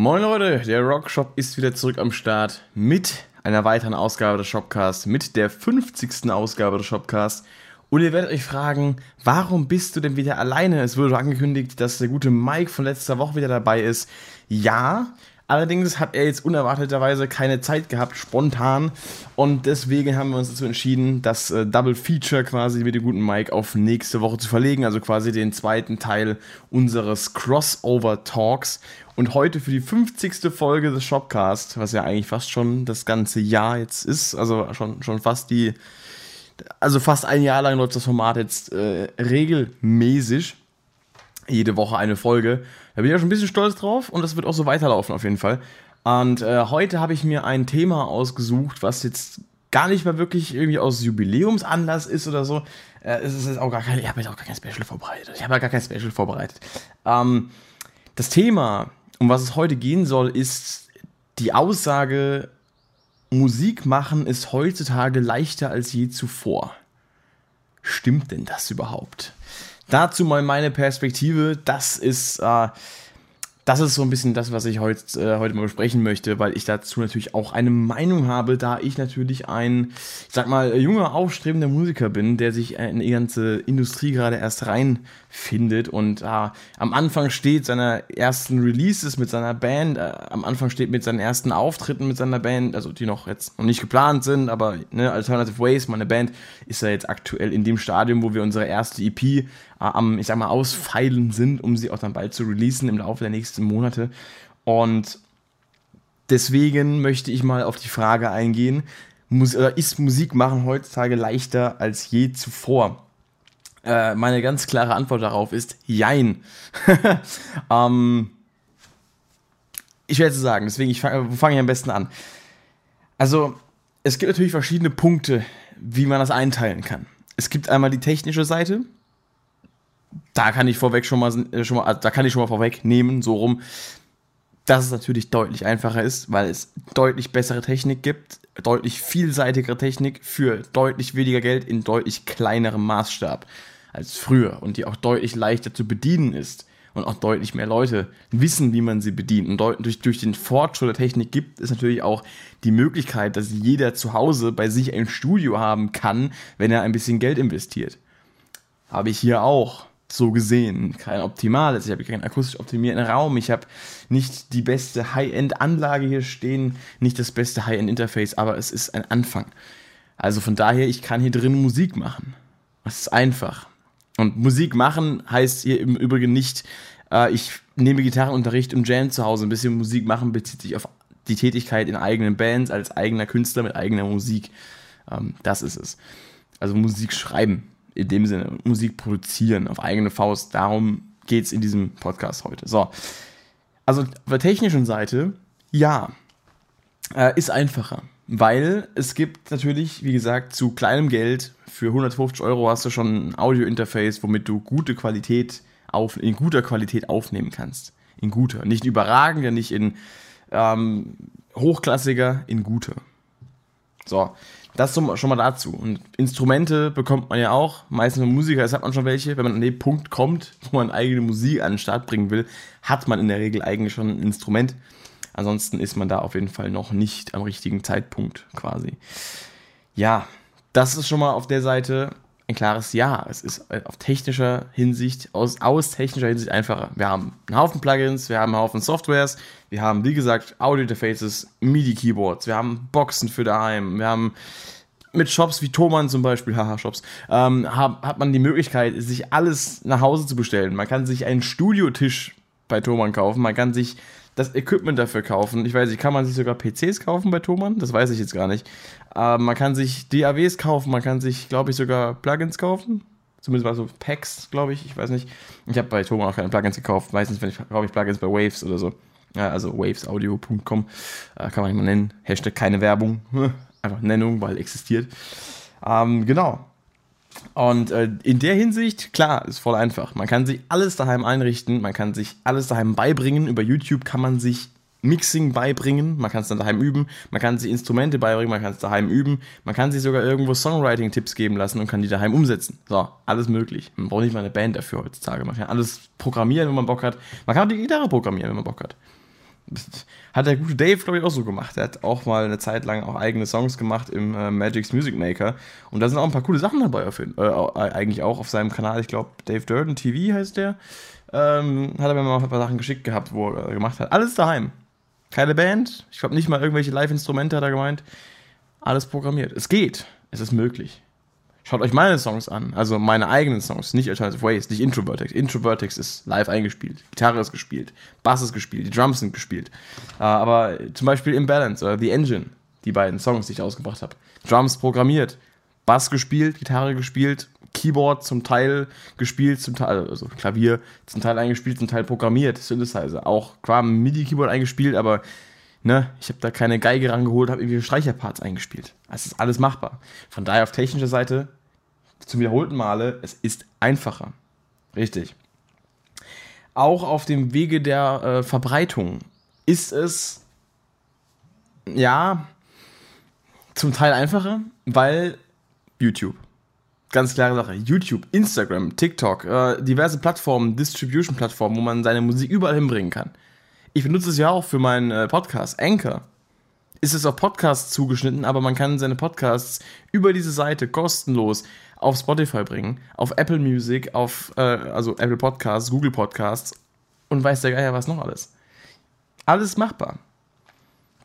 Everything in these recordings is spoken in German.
Moin Leute, der Rockshop ist wieder zurück am Start mit einer weiteren Ausgabe des Shopcasts, mit der 50. Ausgabe des Shopcasts. Und ihr werdet euch fragen, warum bist du denn wieder alleine? Es wurde angekündigt, dass der gute Mike von letzter Woche wieder dabei ist. Ja, Allerdings hat er jetzt unerwarteterweise keine Zeit gehabt, spontan. Und deswegen haben wir uns dazu entschieden, das äh, Double Feature quasi mit dem guten Mike auf nächste Woche zu verlegen. Also quasi den zweiten Teil unseres Crossover Talks. Und heute für die 50. Folge des Shopcast, was ja eigentlich fast schon das ganze Jahr jetzt ist, also schon, schon fast die, also fast ein Jahr lang läuft das Format jetzt äh, regelmäßig jede Woche eine Folge. Da bin ich ja schon ein bisschen stolz drauf und das wird auch so weiterlaufen auf jeden Fall. Und äh, heute habe ich mir ein Thema ausgesucht, was jetzt gar nicht mal wirklich irgendwie aus Jubiläumsanlass ist oder so. Äh, es ist auch gar kein, ich habe jetzt auch gar kein Special vorbereitet. Ich habe ja gar kein Special vorbereitet. Ähm, das Thema, um was es heute gehen soll, ist die Aussage, Musik machen ist heutzutage leichter als je zuvor. Stimmt denn das überhaupt? Dazu mal meine Perspektive. Das ist äh, das ist so ein bisschen das, was ich heute, äh, heute mal besprechen möchte, weil ich dazu natürlich auch eine Meinung habe, da ich natürlich ein, ich sag mal, junger, aufstrebender Musiker bin, der sich in die ganze Industrie gerade erst reinfindet und äh, am Anfang steht seiner ersten Releases mit seiner Band, äh, am Anfang steht mit seinen ersten Auftritten mit seiner Band, also die noch jetzt noch nicht geplant sind, aber ne, Alternative Ways, meine Band, ist ja jetzt aktuell in dem Stadium, wo wir unsere erste EP am, ich sag mal, ausfeilen sind, um sie auch dann bald zu releasen im Laufe der nächsten 15 Monate. Und deswegen möchte ich mal auf die Frage eingehen, muss, ist Musik machen heutzutage leichter als je zuvor? Äh, meine ganz klare Antwort darauf ist Jein. ähm, ich werde es sagen, deswegen fange fang ich am besten an. Also, es gibt natürlich verschiedene Punkte, wie man das einteilen kann. Es gibt einmal die technische Seite, da kann ich vorweg schon mal, äh, schon mal also da kann ich schon mal vorwegnehmen, so rum, dass es natürlich deutlich einfacher ist, weil es deutlich bessere Technik gibt, deutlich vielseitigere Technik für deutlich weniger Geld in deutlich kleinerem Maßstab als früher und die auch deutlich leichter zu bedienen ist und auch deutlich mehr Leute wissen, wie man sie bedient. Und durch, durch den Fortschritt der Technik gibt es natürlich auch die Möglichkeit, dass jeder zu Hause bei sich ein Studio haben kann, wenn er ein bisschen Geld investiert. Habe ich hier auch so gesehen kein optimales. Ich habe keinen akustisch optimierten Raum. Ich habe nicht die beste High-End-Anlage hier stehen, nicht das beste High-End-Interface, aber es ist ein Anfang. Also von daher, ich kann hier drin Musik machen. Das ist einfach. Und Musik machen heißt hier im Übrigen nicht, äh, ich nehme Gitarrenunterricht und Jam zu Hause. Ein bisschen Musik machen bezieht sich auf die Tätigkeit in eigenen Bands als eigener Künstler mit eigener Musik. Ähm, das ist es. Also Musik schreiben in dem Sinne Musik produzieren auf eigene Faust. Darum geht es in diesem Podcast heute. So. Also auf der technischen Seite, ja, äh, ist einfacher. Weil es gibt natürlich, wie gesagt, zu kleinem Geld, für 150 Euro hast du schon ein Audio-Interface, womit du gute Qualität auf, in guter Qualität aufnehmen kannst. In guter. Nicht überragender, nicht in ähm, hochklassiger, in guter. So. Das schon mal dazu. Und Instrumente bekommt man ja auch. Meistens wenn Musiker hat man schon welche. Wenn man an den Punkt kommt, wo man eigene Musik an den Start bringen will, hat man in der Regel eigentlich schon ein Instrument. Ansonsten ist man da auf jeden Fall noch nicht am richtigen Zeitpunkt quasi. Ja, das ist schon mal auf der Seite ein klares Ja. Es ist äh, auf technischer Hinsicht, aus, aus technischer Hinsicht einfacher. Wir haben einen Haufen Plugins, wir haben einen Haufen Softwares, wir haben, wie gesagt, Audio-Interfaces, MIDI-Keyboards, wir haben Boxen für daheim, wir haben mit Shops wie Thomann zum Beispiel, haha, Shops, ähm, hat, hat man die Möglichkeit, sich alles nach Hause zu bestellen. Man kann sich einen Studiotisch bei Thomann kaufen, man kann sich das Equipment dafür kaufen. Ich weiß nicht, kann man sich sogar PCs kaufen bei Thomann? Das weiß ich jetzt gar nicht. Aber man kann sich DAWs kaufen, man kann sich, glaube ich, sogar Plugins kaufen. Zumindest mal so Packs, glaube ich. Ich weiß nicht. Ich habe bei Thomann auch keine Plugins gekauft. Meistens ich, kaufe ich Plugins bei Waves oder so. Ja, also wavesaudio.com. Äh, kann man nicht mal nennen. Hashtag keine Werbung. Einfach Nennung, weil existiert. Ähm, genau. Und äh, in der Hinsicht, klar, ist voll einfach. Man kann sich alles daheim einrichten, man kann sich alles daheim beibringen. Über YouTube kann man sich Mixing beibringen, man kann es dann daheim üben, man kann sich Instrumente beibringen, man kann es daheim üben, man kann sich sogar irgendwo Songwriting-Tipps geben lassen und kann die daheim umsetzen. So, alles möglich. Man braucht nicht mal eine Band dafür heutzutage. Man kann alles programmieren, wenn man Bock hat. Man kann auch die Gitarre programmieren, wenn man Bock hat. Hat der gute Dave, glaube ich, auch so gemacht. Er hat auch mal eine Zeit lang auch eigene Songs gemacht im äh, Magic's Music Maker. Und da sind auch ein paar coole Sachen dabei, auf, äh, eigentlich auch auf seinem Kanal. Ich glaube, Dave Durden TV heißt der. Ähm, hat er mir mal ein paar Sachen geschickt gehabt, wo er gemacht hat. Alles daheim. Keine Band. Ich glaube nicht mal irgendwelche Live-Instrumente hat er gemeint. Alles programmiert. Es geht. Es ist möglich. Schaut euch meine Songs an, also meine eigenen Songs, nicht Alternative Ways, nicht Introvertex. Introvertex ist live eingespielt, Gitarre ist gespielt, Bass ist gespielt, die Drums sind gespielt. Uh, aber zum Beispiel Imbalance oder The Engine, die beiden Songs, die ich ausgebracht habe. Drums programmiert, Bass gespielt, Gitarre gespielt, Keyboard zum Teil gespielt, zum Teil, also Klavier zum Teil eingespielt, zum Teil programmiert, Synthesizer. Auch klar MIDI-Keyboard eingespielt, aber ne, ich habe da keine Geige rangeholt, habe irgendwie Streicherparts eingespielt. Es ist alles machbar. Von daher auf technischer Seite zum wiederholten Male, es ist einfacher. Richtig. Auch auf dem Wege der äh, Verbreitung ist es ja zum Teil einfacher, weil YouTube. Ganz klare Sache. YouTube, Instagram, TikTok, äh, diverse Plattformen, Distribution-Plattformen, wo man seine Musik überall hinbringen kann. Ich benutze es ja auch für meinen äh, Podcast, Anchor. Ist es auf Podcasts zugeschnitten, aber man kann seine Podcasts über diese Seite kostenlos auf Spotify bringen, auf Apple Music, auf äh, also Apple Podcasts, Google Podcasts und weiß der Geier was noch alles. Alles machbar.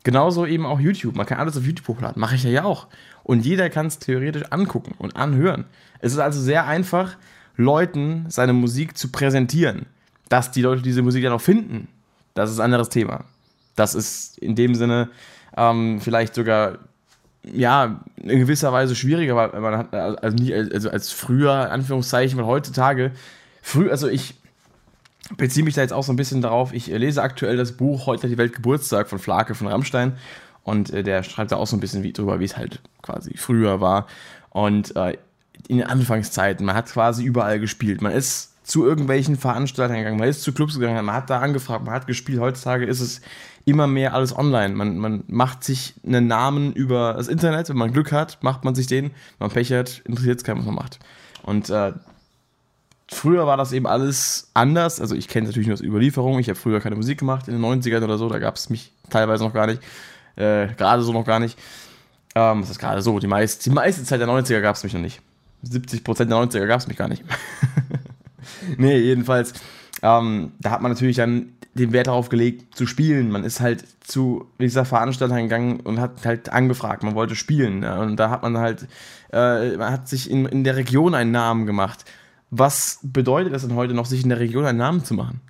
Genauso eben auch YouTube. Man kann alles auf YouTube hochladen. Mache ich ja auch. Und jeder kann es theoretisch angucken und anhören. Es ist also sehr einfach, Leuten seine Musik zu präsentieren. Dass die Leute diese Musik dann auch finden, das ist ein anderes Thema. Das ist in dem Sinne ähm, vielleicht sogar ja, in gewisser Weise schwieriger, weil man hat, also nie, also als früher, Anführungszeichen, weil heutzutage, früh, also ich beziehe mich da jetzt auch so ein bisschen darauf, ich lese aktuell das Buch Heute die Welt Geburtstag von Flake von Rammstein und äh, der schreibt da auch so ein bisschen wie, drüber, wie es halt quasi früher war. Und äh, in den Anfangszeiten, man hat quasi überall gespielt, man ist zu irgendwelchen Veranstaltungen gegangen, man ist zu Clubs gegangen, man hat da angefragt, man hat gespielt, heutzutage ist es immer mehr alles online. Man, man macht sich einen Namen über das Internet, wenn man Glück hat, macht man sich den, wenn man Pech hat, interessiert es keinen, was man macht. Und äh, früher war das eben alles anders. Also ich kenne natürlich nur aus Überlieferung. Ich habe früher keine Musik gemacht, in den 90ern oder so, da gab es mich teilweise noch gar nicht. Äh, gerade so noch gar nicht. Ähm, was ist gerade so? Die, meist, die meiste Zeit der 90er gab es mich noch nicht. 70% der 90er gab es mich gar nicht. nee, jedenfalls, ähm, da hat man natürlich dann den Wert darauf gelegt, zu spielen. Man ist halt zu dieser Veranstaltung gegangen und hat halt angefragt, man wollte spielen. Ja, und da hat man halt, äh, man hat sich in, in der Region einen Namen gemacht. Was bedeutet es denn heute noch, sich in der Region einen Namen zu machen?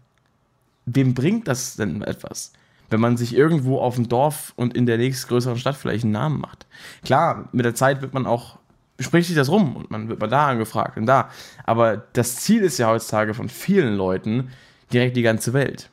Wem bringt das denn etwas? Wenn man sich irgendwo auf dem Dorf und in der nächstgrößeren Stadt vielleicht einen Namen macht. Klar, mit der Zeit wird man auch, spricht sich das rum und man wird mal da angefragt und da. Aber das Ziel ist ja heutzutage von vielen Leuten direkt die ganze Welt.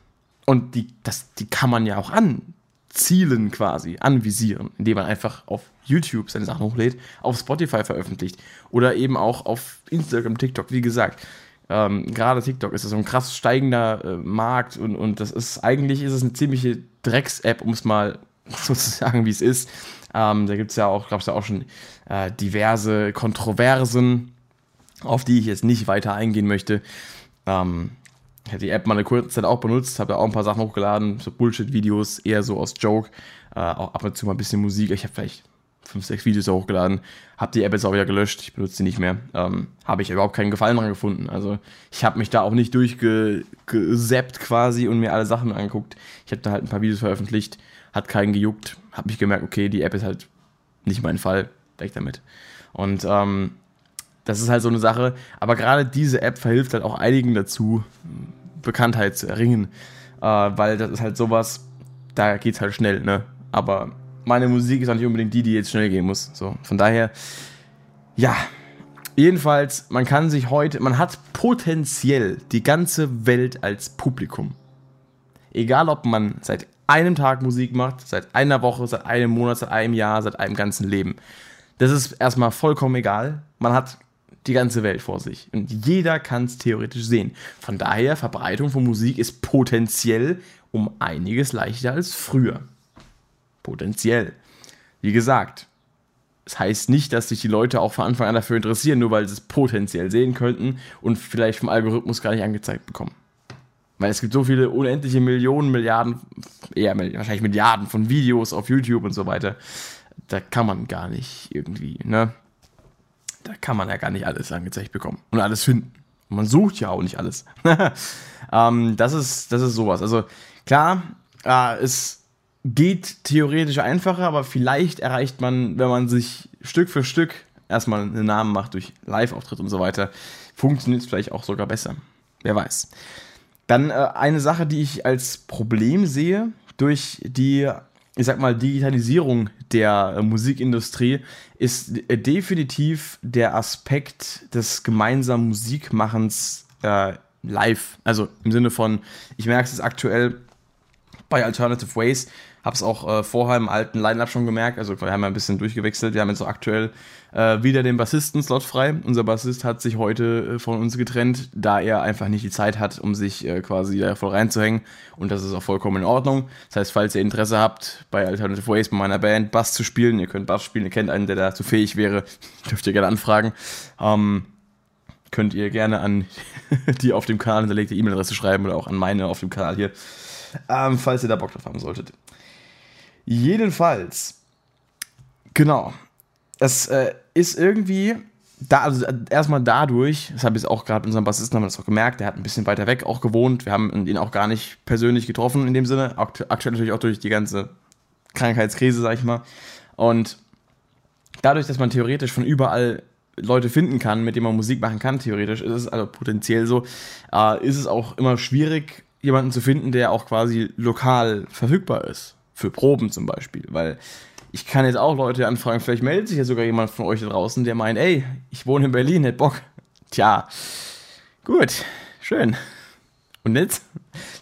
Und die, das, die kann man ja auch anzielen quasi, anvisieren, indem man einfach auf YouTube seine Sachen hochlädt, auf Spotify veröffentlicht oder eben auch auf Instagram, TikTok, wie gesagt. Ähm, gerade TikTok ist so ein krass steigender äh, Markt und, und das ist eigentlich ist es eine ziemliche Drecks-App, um es mal so zu sagen, wie es ist. Ähm, da gibt es ja auch, glaube ich, auch schon äh, diverse Kontroversen, auf die ich jetzt nicht weiter eingehen möchte. Ähm, ich hatte die App mal eine kurze Zeit auch benutzt, habe da auch ein paar Sachen hochgeladen, so Bullshit-Videos, eher so aus Joke, äh, auch ab und zu mal ein bisschen Musik. Ich habe vielleicht fünf, sechs Videos hochgeladen, habe die App jetzt auch wieder gelöscht, ich benutze sie nicht mehr. Ähm, habe ich überhaupt keinen Gefallen dran gefunden. Also ich habe mich da auch nicht durchgesappt quasi und mir alle Sachen angeguckt. Ich habe da halt ein paar Videos veröffentlicht, hat keinen gejuckt, habe mich gemerkt, okay, die App ist halt nicht mein Fall, weg damit. Und ähm, das ist halt so eine Sache. Aber gerade diese App verhilft halt auch einigen dazu, Bekanntheit zu erringen. Äh, weil das ist halt sowas, da geht es halt schnell, ne? Aber meine Musik ist auch nicht unbedingt die, die jetzt schnell gehen muss. So, von daher, ja. Jedenfalls, man kann sich heute, man hat potenziell die ganze Welt als Publikum. Egal, ob man seit einem Tag Musik macht, seit einer Woche, seit einem Monat, seit einem Jahr, seit einem ganzen Leben. Das ist erstmal vollkommen egal. Man hat die ganze Welt vor sich. Und jeder kann es theoretisch sehen. Von daher, Verbreitung von Musik ist potenziell um einiges leichter als früher. Potenziell. Wie gesagt, es das heißt nicht, dass sich die Leute auch von Anfang an dafür interessieren, nur weil sie es potenziell sehen könnten und vielleicht vom Algorithmus gar nicht angezeigt bekommen. Weil es gibt so viele unendliche Millionen, Milliarden, eher wahrscheinlich Milliarden von Videos auf YouTube und so weiter. Da kann man gar nicht irgendwie, ne? Da kann man ja gar nicht alles angezeigt bekommen und alles finden. Und man sucht ja auch nicht alles. ähm, das, ist, das ist sowas. Also klar, äh, es geht theoretisch einfacher, aber vielleicht erreicht man, wenn man sich Stück für Stück erstmal einen Namen macht durch Live-Auftritt und so weiter, funktioniert es vielleicht auch sogar besser. Wer weiß. Dann äh, eine Sache, die ich als Problem sehe durch die, ich sag mal, Digitalisierung der äh, Musikindustrie, ist äh, definitiv der Aspekt des gemeinsamen Musikmachens äh, live. Also im Sinne von, ich merke es aktuell bei Alternative Ways, habe es auch äh, vorher im alten Line-Up schon gemerkt. Also wir haben ja ein bisschen durchgewechselt. Wir haben jetzt so aktuell äh, wieder den Bassisten-Slot frei. Unser Bassist hat sich heute äh, von uns getrennt, da er einfach nicht die Zeit hat, um sich äh, quasi da voll reinzuhängen. Und das ist auch vollkommen in Ordnung. Das heißt, falls ihr Interesse habt, bei Alternative Ways, bei meiner Band, Bass zu spielen, ihr könnt Bass spielen, ihr kennt einen, der dazu fähig wäre, dürft ihr gerne anfragen. Ähm, könnt ihr gerne an die auf dem Kanal hinterlegte E-Mail-Adresse schreiben oder auch an meine auf dem Kanal hier, ähm, falls ihr da Bock drauf haben solltet. Jedenfalls, genau, es äh, ist irgendwie, da, also erstmal dadurch, das habe ich auch gerade unserem Bassisten haben das auch gemerkt, der hat ein bisschen weiter weg auch gewohnt, wir haben ihn auch gar nicht persönlich getroffen in dem Sinne, aktuell natürlich auch durch die ganze Krankheitskrise, sag ich mal. Und dadurch, dass man theoretisch von überall Leute finden kann, mit denen man Musik machen kann, theoretisch ist es also potenziell so, äh, ist es auch immer schwierig, jemanden zu finden, der auch quasi lokal verfügbar ist für Proben zum Beispiel, weil ich kann jetzt auch Leute anfragen, vielleicht meldet sich ja sogar jemand von euch da draußen, der meint, ey, ich wohne in Berlin, hätte Bock. Tja, gut, schön. Und jetzt?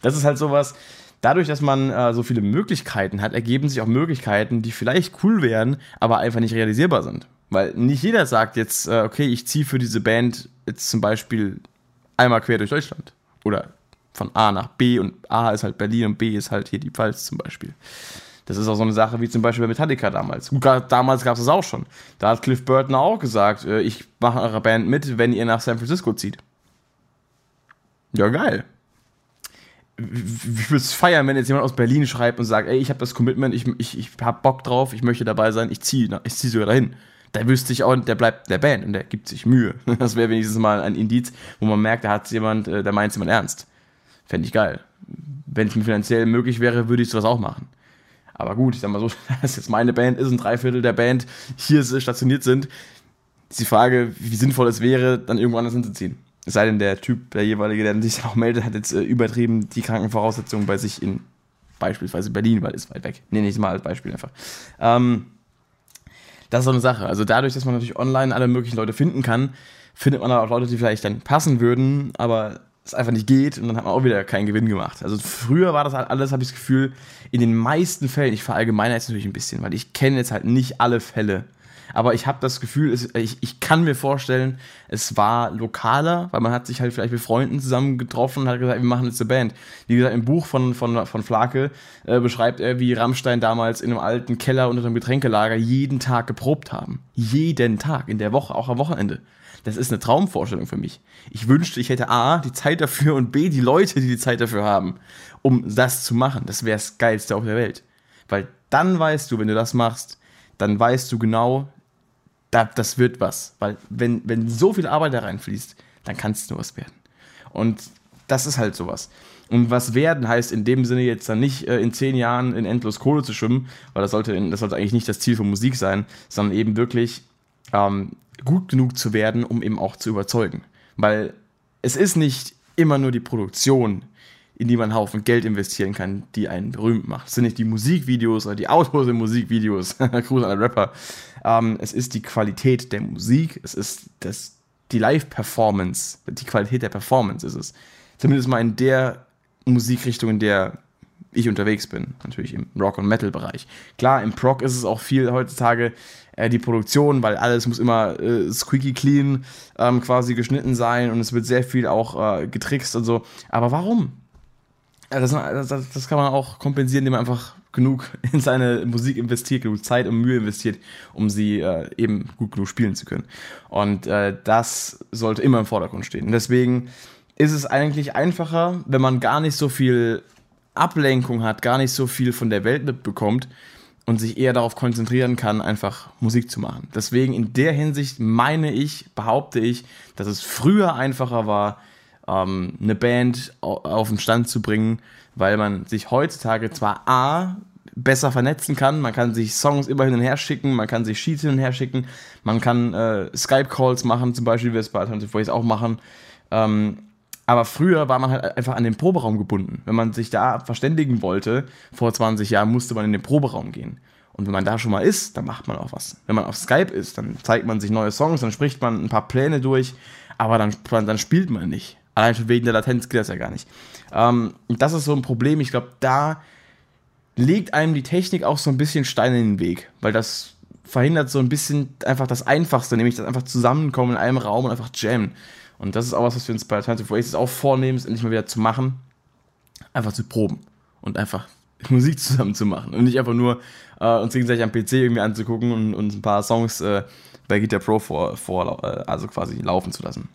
Das ist halt sowas, dadurch, dass man äh, so viele Möglichkeiten hat, ergeben sich auch Möglichkeiten, die vielleicht cool wären, aber einfach nicht realisierbar sind. Weil nicht jeder sagt jetzt, äh, okay, ich ziehe für diese Band jetzt zum Beispiel einmal quer durch Deutschland. Oder von A nach B und A ist halt Berlin und B ist halt hier die Pfalz zum Beispiel. Das ist auch so eine Sache wie zum Beispiel bei Metallica damals. Damals gab es das auch schon. Da hat Cliff Burton auch gesagt, äh, ich mache eure Band mit, wenn ihr nach San Francisco zieht. Ja, geil. Ich würde es feiern, wenn jetzt jemand aus Berlin schreibt und sagt, ey, ich habe das Commitment, ich, ich, ich habe Bock drauf, ich möchte dabei sein, ich ziehe ich zieh sogar dahin. Da wüsste ich auch, der bleibt der Band und der gibt sich Mühe. Das wäre wenigstens mal ein Indiz, wo man merkt, da hat jemand, äh, da meint jemand ernst. Fände ich geil. Wenn es mir finanziell möglich wäre, würde ich sowas auch machen. Aber gut, ich sag mal so, dass jetzt meine Band ist und drei Viertel der Band hier stationiert sind, ist die Frage, wie sinnvoll es wäre, dann irgendwo anders hinzuziehen. Es sei denn, der Typ, der jeweilige, der sich dann auch meldet, hat jetzt äh, übertrieben die Krankenvoraussetzungen bei sich in beispielsweise Berlin, weil es weit weg. Nee, nicht mal als Beispiel einfach. Ähm, das ist so eine Sache. Also dadurch, dass man natürlich online alle möglichen Leute finden kann, findet man auch Leute, die vielleicht dann passen würden, aber es einfach nicht geht und dann hat man auch wieder keinen Gewinn gemacht. Also früher war das halt alles, habe ich das Gefühl, in den meisten Fällen, ich verallgemeine jetzt natürlich ein bisschen, weil ich kenne jetzt halt nicht alle Fälle, aber ich habe das Gefühl, es, ich, ich kann mir vorstellen, es war lokaler, weil man hat sich halt vielleicht mit Freunden zusammen getroffen und hat gesagt, wir machen jetzt eine Band. Wie gesagt, im Buch von, von, von Flake äh, beschreibt er, wie Rammstein damals in einem alten Keller unter einem Getränkelager jeden Tag geprobt haben. Jeden Tag, in der Woche, auch am Wochenende. Das ist eine Traumvorstellung für mich. Ich wünschte, ich hätte A, die Zeit dafür und B, die Leute, die die Zeit dafür haben, um das zu machen. Das wäre das Geilste auf der Welt. Weil dann weißt du, wenn du das machst, dann weißt du genau, da, das wird was. Weil wenn, wenn so viel Arbeit da reinfließt, dann kann es nur was werden. Und das ist halt sowas. Und was werden heißt in dem Sinne jetzt dann nicht äh, in zehn Jahren in endlos Kohle zu schwimmen, weil das sollte, das sollte eigentlich nicht das Ziel von Musik sein, sondern eben wirklich ähm, gut genug zu werden, um eben auch zu überzeugen. Weil es ist nicht immer nur die Produktion, in die man einen Haufen Geld investieren kann, die einen berühmt macht. Es sind nicht die Musikvideos oder die Autos in Musikvideos. Gruß an Rapper. Ähm, es ist die Qualität der Musik, es ist das, die Live-Performance, die Qualität der Performance ist es. Zumindest mal in der Musikrichtung, in der ich unterwegs bin, natürlich im Rock- und Metal-Bereich. Klar, im Prog ist es auch viel heutzutage äh, die Produktion, weil alles muss immer äh, squeaky clean ähm, quasi geschnitten sein und es wird sehr viel auch äh, getrickst und so. Aber warum? Das, das, das, kann man auch kompensieren, indem man einfach genug in seine Musik investiert, genug Zeit und Mühe investiert, um sie äh, eben gut genug spielen zu können. Und äh, das sollte immer im Vordergrund stehen. Deswegen ist es eigentlich einfacher, wenn man gar nicht so viel Ablenkung hat, gar nicht so viel von der Welt mitbekommt und sich eher darauf konzentrieren kann, einfach Musik zu machen. Deswegen in der Hinsicht meine ich, behaupte ich, dass es früher einfacher war, ähm, eine Band auf den Stand zu bringen, weil man sich heutzutage zwar A besser vernetzen kann, man kann sich Songs immer hin und her schicken, man kann sich Sheets hin und her schicken, man kann äh, Skype-Calls machen, zum Beispiel, wie wir es bei Alternative Voice auch machen. Ähm, aber früher war man halt einfach an den Proberaum gebunden. Wenn man sich da verständigen wollte, vor 20 Jahren musste man in den Proberaum gehen. Und wenn man da schon mal ist, dann macht man auch was. Wenn man auf Skype ist, dann zeigt man sich neue Songs, dann spricht man ein paar Pläne durch, aber dann, dann spielt man nicht. Allein schon wegen der Latenz geht das ja gar nicht. Ähm, und das ist so ein Problem. Ich glaube, da legt einem die Technik auch so ein bisschen Steine in den Weg, weil das verhindert so ein bisschen einfach das Einfachste, nämlich das einfach zusammenkommen in einem Raum und einfach jammen. Und das ist auch was, was wir uns bei Alternative Oasis auch vornehmen, es endlich mal wieder zu machen. Einfach zu proben und einfach Musik zusammen zu machen und nicht einfach nur äh, uns gegenseitig am PC irgendwie anzugucken und, und ein paar Songs äh, bei Guitar Pro vor, vor äh, also quasi laufen zu lassen.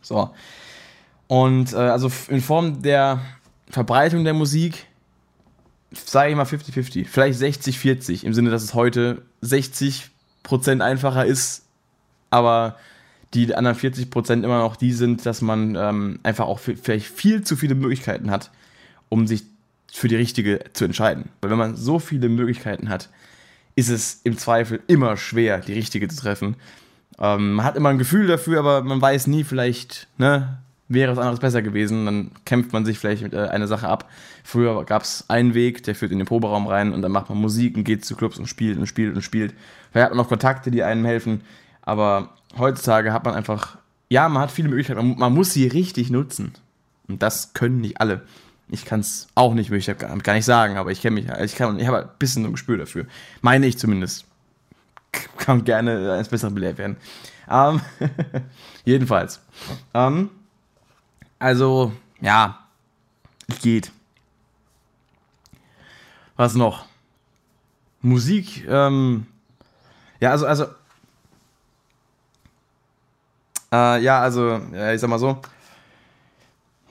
So. Und äh, also in Form der Verbreitung der Musik sage ich mal 50-50, vielleicht 60-40, im Sinne, dass es heute 60% einfacher ist, aber die anderen 40 Prozent immer noch die sind, dass man ähm, einfach auch vielleicht viel zu viele Möglichkeiten hat, um sich für die richtige zu entscheiden. Weil wenn man so viele Möglichkeiten hat, ist es im Zweifel immer schwer, die richtige zu treffen. Ähm, man hat immer ein Gefühl dafür, aber man weiß nie, vielleicht ne, wäre es anderes besser gewesen. Dann kämpft man sich vielleicht mit äh, einer Sache ab. Früher gab es einen Weg, der führt in den Proberaum rein und dann macht man Musik und geht zu Clubs und spielt und spielt und spielt. Vielleicht hat man noch Kontakte, die einem helfen. Aber heutzutage hat man einfach, ja, man hat viele Möglichkeiten, man, man muss sie richtig nutzen. Und das können nicht alle. Ich kann es auch nicht, ich gar, nicht sagen, aber ich kenne mich, ich, ich habe ein bisschen ein Gespür dafür. Meine ich zumindest. Kann gerne eines Besseren belehrt werden. Ähm, jedenfalls. Ähm, also, ja, geht. Was noch? Musik, ähm, ja, also, also äh, ja, also, ich sag mal so.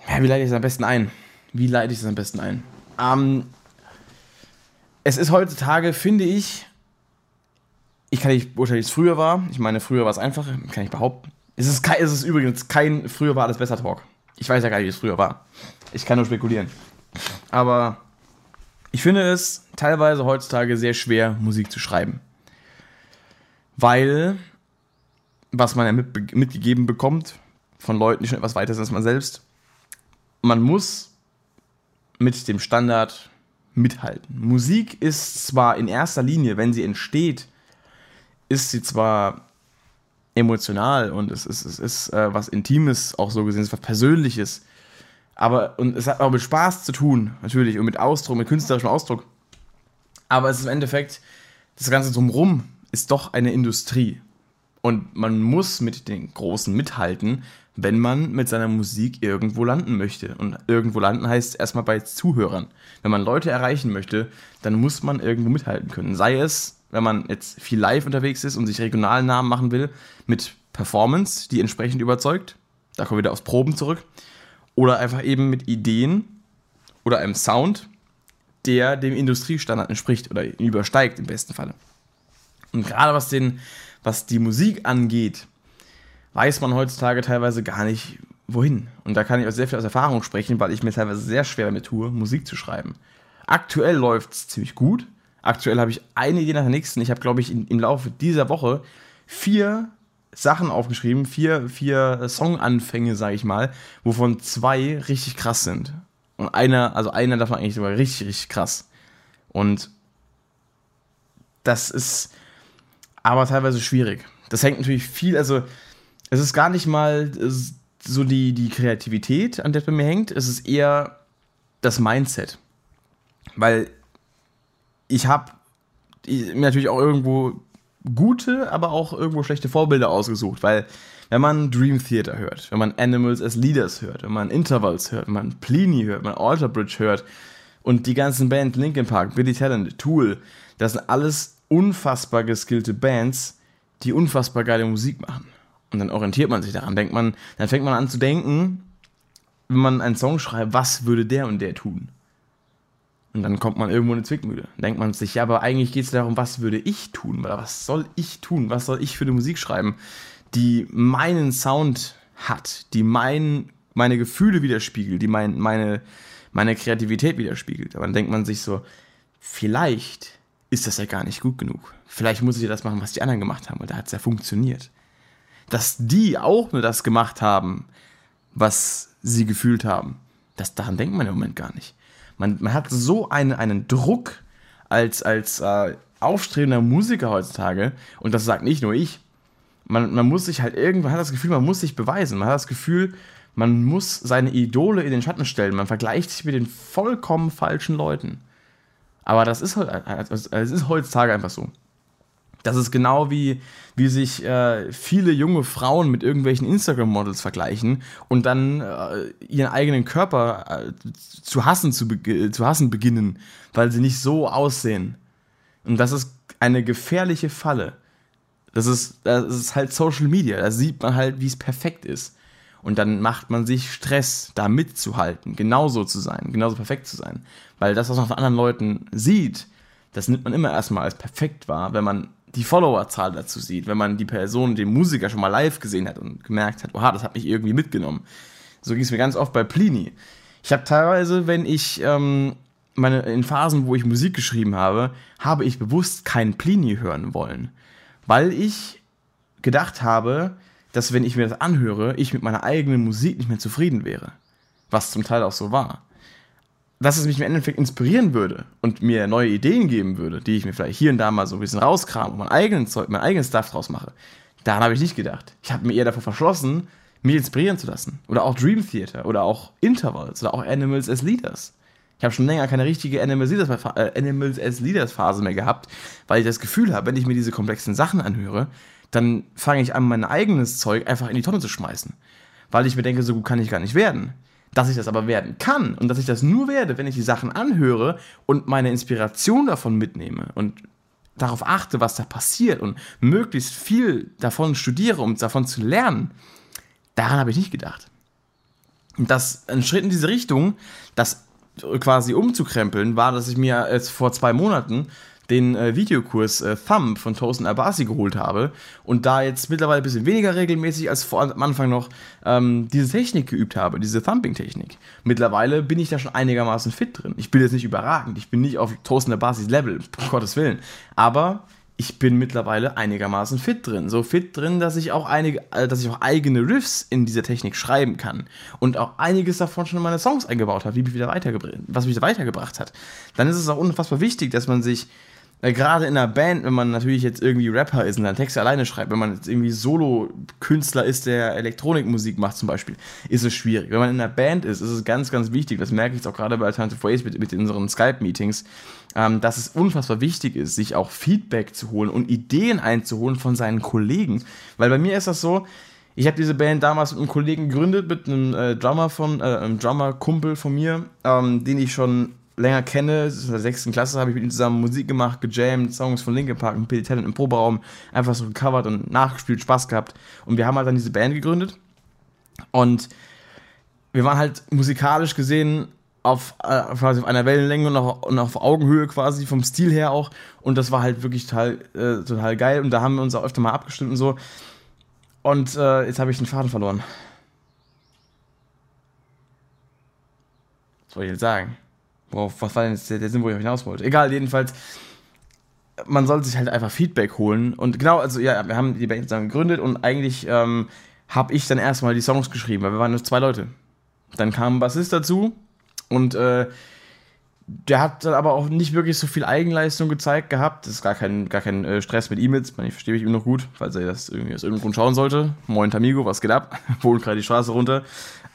Ja, wie leite ich es am besten ein? Wie leite ich es am besten ein? Ähm, es ist heutzutage, finde ich, ich kann nicht beurteilen, wie es früher war. Ich meine, früher war es einfacher, kann ich behaupten. Es ist, kein, es ist übrigens kein, früher war alles besser Talk. Ich weiß ja gar nicht, wie es früher war. Ich kann nur spekulieren. Aber ich finde es teilweise heutzutage sehr schwer, Musik zu schreiben. Weil was man ja mit, mitgegeben bekommt von Leuten, die schon etwas weiter sind als man selbst. Man muss mit dem Standard mithalten. Musik ist zwar in erster Linie, wenn sie entsteht, ist sie zwar emotional und es ist, es ist äh, was Intimes, auch so gesehen, es ist was Persönliches. Aber, und es hat auch mit Spaß zu tun, natürlich, und mit Ausdruck, mit künstlerischem Ausdruck. Aber es ist im Endeffekt, das Ganze drumherum ist doch eine Industrie. Und man muss mit den Großen mithalten, wenn man mit seiner Musik irgendwo landen möchte. Und irgendwo landen heißt erstmal bei Zuhörern. Wenn man Leute erreichen möchte, dann muss man irgendwo mithalten können. Sei es, wenn man jetzt viel live unterwegs ist und sich regionalen Namen machen will, mit Performance, die entsprechend überzeugt. Da kommen wir wieder aufs Proben zurück. Oder einfach eben mit Ideen oder einem Sound, der dem Industriestandard entspricht oder übersteigt im besten Falle. Und gerade was den was die Musik angeht, weiß man heutzutage teilweise gar nicht, wohin. Und da kann ich auch sehr viel aus Erfahrung sprechen, weil ich mir teilweise sehr schwer damit tue, Musik zu schreiben. Aktuell läuft es ziemlich gut. Aktuell habe ich eine Idee nach der nächsten. Ich habe, glaube ich, in, im Laufe dieser Woche vier Sachen aufgeschrieben, vier, vier Songanfänge, sage ich mal, wovon zwei richtig krass sind. Und einer, also einer davon eigentlich sogar richtig, richtig krass. Und das ist, aber teilweise schwierig. Das hängt natürlich viel, also es ist gar nicht mal so die, die Kreativität, an der es bei mir hängt, es ist eher das Mindset. Weil ich habe mir natürlich auch irgendwo gute, aber auch irgendwo schlechte Vorbilder ausgesucht, weil wenn man Dream Theater hört, wenn man Animals as Leaders hört, wenn man Intervals hört, wenn man Pliny hört, wenn man Alter Bridge hört und die ganzen Bands Linkin Park, Billy Talent, Tool, das sind alles unfassbar geskillte Bands, die unfassbar geile Musik machen. Und dann orientiert man sich daran, denkt man, dann fängt man an zu denken, wenn man einen Song schreibt, was würde der und der tun? Und dann kommt man irgendwo in eine Zwickmühle. Dann denkt man sich, ja, aber eigentlich geht es darum, was würde ich tun? Oder was soll ich tun? Was soll ich für eine Musik schreiben, die meinen Sound hat, die mein, meine Gefühle widerspiegelt, die mein, meine, meine Kreativität widerspiegelt. Aber dann denkt man sich so, vielleicht ist das ja gar nicht gut genug. Vielleicht muss ich ja das machen, was die anderen gemacht haben, weil da hat es ja funktioniert. Dass die auch nur das gemacht haben, was sie gefühlt haben, das, daran denkt man im Moment gar nicht. Man, man hat so einen, einen Druck als, als äh, aufstrebender Musiker heutzutage, und das sagt nicht nur ich, man, man muss sich halt irgendwann, hat das Gefühl, man muss sich beweisen. Man hat das Gefühl, man muss seine Idole in den Schatten stellen. Man vergleicht sich mit den vollkommen falschen Leuten. Aber das ist, halt, es ist heutzutage einfach so. Das ist genau wie, wie sich äh, viele junge Frauen mit irgendwelchen Instagram-Models vergleichen und dann äh, ihren eigenen Körper äh, zu, hassen, zu, zu hassen beginnen, weil sie nicht so aussehen. Und das ist eine gefährliche Falle. Das ist, das ist halt Social Media. Da sieht man halt, wie es perfekt ist. Und dann macht man sich Stress, da mitzuhalten, genauso zu sein, genauso perfekt zu sein. Weil das, was man von anderen Leuten sieht, das nimmt man immer erstmal als perfekt wahr, wenn man die Followerzahl dazu sieht, wenn man die Person, den Musiker schon mal live gesehen hat und gemerkt hat, oha, das hat mich irgendwie mitgenommen. So ging es mir ganz oft bei Plini. Ich habe teilweise, wenn ich ähm, meine, in Phasen, wo ich Musik geschrieben habe, habe ich bewusst keinen Plini hören wollen. Weil ich gedacht habe, dass wenn ich mir das anhöre, ich mit meiner eigenen Musik nicht mehr zufrieden wäre. Was zum Teil auch so war dass es mich im Endeffekt inspirieren würde und mir neue Ideen geben würde, die ich mir vielleicht hier und da mal so ein bisschen rauskram und mein eigenes Zeug, mein eigenes Stuff draus mache. Daran habe ich nicht gedacht. Ich habe mir eher davor verschlossen, mich inspirieren zu lassen. Oder auch Dream Theater oder auch Intervals oder auch Animals as Leaders. Ich habe schon länger keine richtige Animals, äh, Animals as Leaders Phase mehr gehabt, weil ich das Gefühl habe, wenn ich mir diese komplexen Sachen anhöre, dann fange ich an, mein eigenes Zeug einfach in die Tonne zu schmeißen. Weil ich mir denke, so gut kann ich gar nicht werden. Dass ich das aber werden kann und dass ich das nur werde, wenn ich die Sachen anhöre und meine Inspiration davon mitnehme und darauf achte, was da passiert und möglichst viel davon studiere, um davon zu lernen, daran habe ich nicht gedacht. Und das ein Schritt in diese Richtung, das quasi umzukrempeln, war, dass ich mir jetzt vor zwei Monaten den äh, Videokurs äh, Thumb von Tosin Abasi geholt habe und da jetzt mittlerweile ein bisschen weniger regelmäßig als vor, am Anfang noch ähm, diese Technik geübt habe, diese Thumping-Technik. Mittlerweile bin ich da schon einigermaßen fit drin. Ich bin jetzt nicht überragend, ich bin nicht auf Tosin Abasis Level, um Gottes Willen, aber ich bin mittlerweile einigermaßen fit drin. So fit drin, dass ich auch einige, äh, dass ich auch eigene Riffs in dieser Technik schreiben kann. Und auch einiges davon schon in meine Songs eingebaut habe, wie mich wieder weitergebracht, was mich weitergebracht hat. Dann ist es auch unfassbar wichtig, dass man sich äh, gerade in einer Band, wenn man natürlich jetzt irgendwie Rapper ist und dann Texte alleine schreibt, wenn man jetzt irgendwie Solo-Künstler ist, der Elektronikmusik macht zum Beispiel, ist es schwierig. Wenn man in einer Band ist, ist es ganz, ganz wichtig, das merke ich jetzt auch gerade bei Alternative Ways mit, mit unseren Skype-Meetings, ähm, dass es unfassbar wichtig ist, sich auch Feedback zu holen und Ideen einzuholen von seinen Kollegen. Weil bei mir ist das so, ich habe diese Band damals mit einem Kollegen gegründet, mit einem äh, Drummer von, äh, einem Drummer-Kumpel von mir, ähm, den ich schon länger kenne, in der sechsten Klasse habe ich mit ihm zusammen Musik gemacht, gejammt, Songs von Linkin Park und Billy Talent im Proberaum einfach so gecovert und nachgespielt, Spaß gehabt. Und wir haben halt dann diese Band gegründet. Und wir waren halt musikalisch gesehen auf, äh, quasi auf einer Wellenlänge und auf, und auf Augenhöhe quasi, vom Stil her auch. Und das war halt wirklich total, äh, total geil. Und da haben wir uns auch öfter mal abgestimmt und so. Und äh, jetzt habe ich den Faden verloren. Was soll ich jetzt sagen? Worauf, was war denn jetzt der, der Sinn, wo ich hinaus wollte? Egal, jedenfalls, man sollte sich halt einfach Feedback holen. Und genau, also ja, wir haben die Band zusammen gegründet und eigentlich ähm, habe ich dann erstmal die Songs geschrieben, weil wir waren nur zwei Leute. Dann kam ein Bassist dazu und äh, der hat dann aber auch nicht wirklich so viel Eigenleistung gezeigt gehabt. Das ist gar kein, gar kein äh, Stress mit E-Mails. Ich verstehe mich ihm noch gut, falls er das irgendwie aus irgendeinem Grund schauen sollte. Moin Tamigo, was geht ab? Wohnt gerade die Straße runter.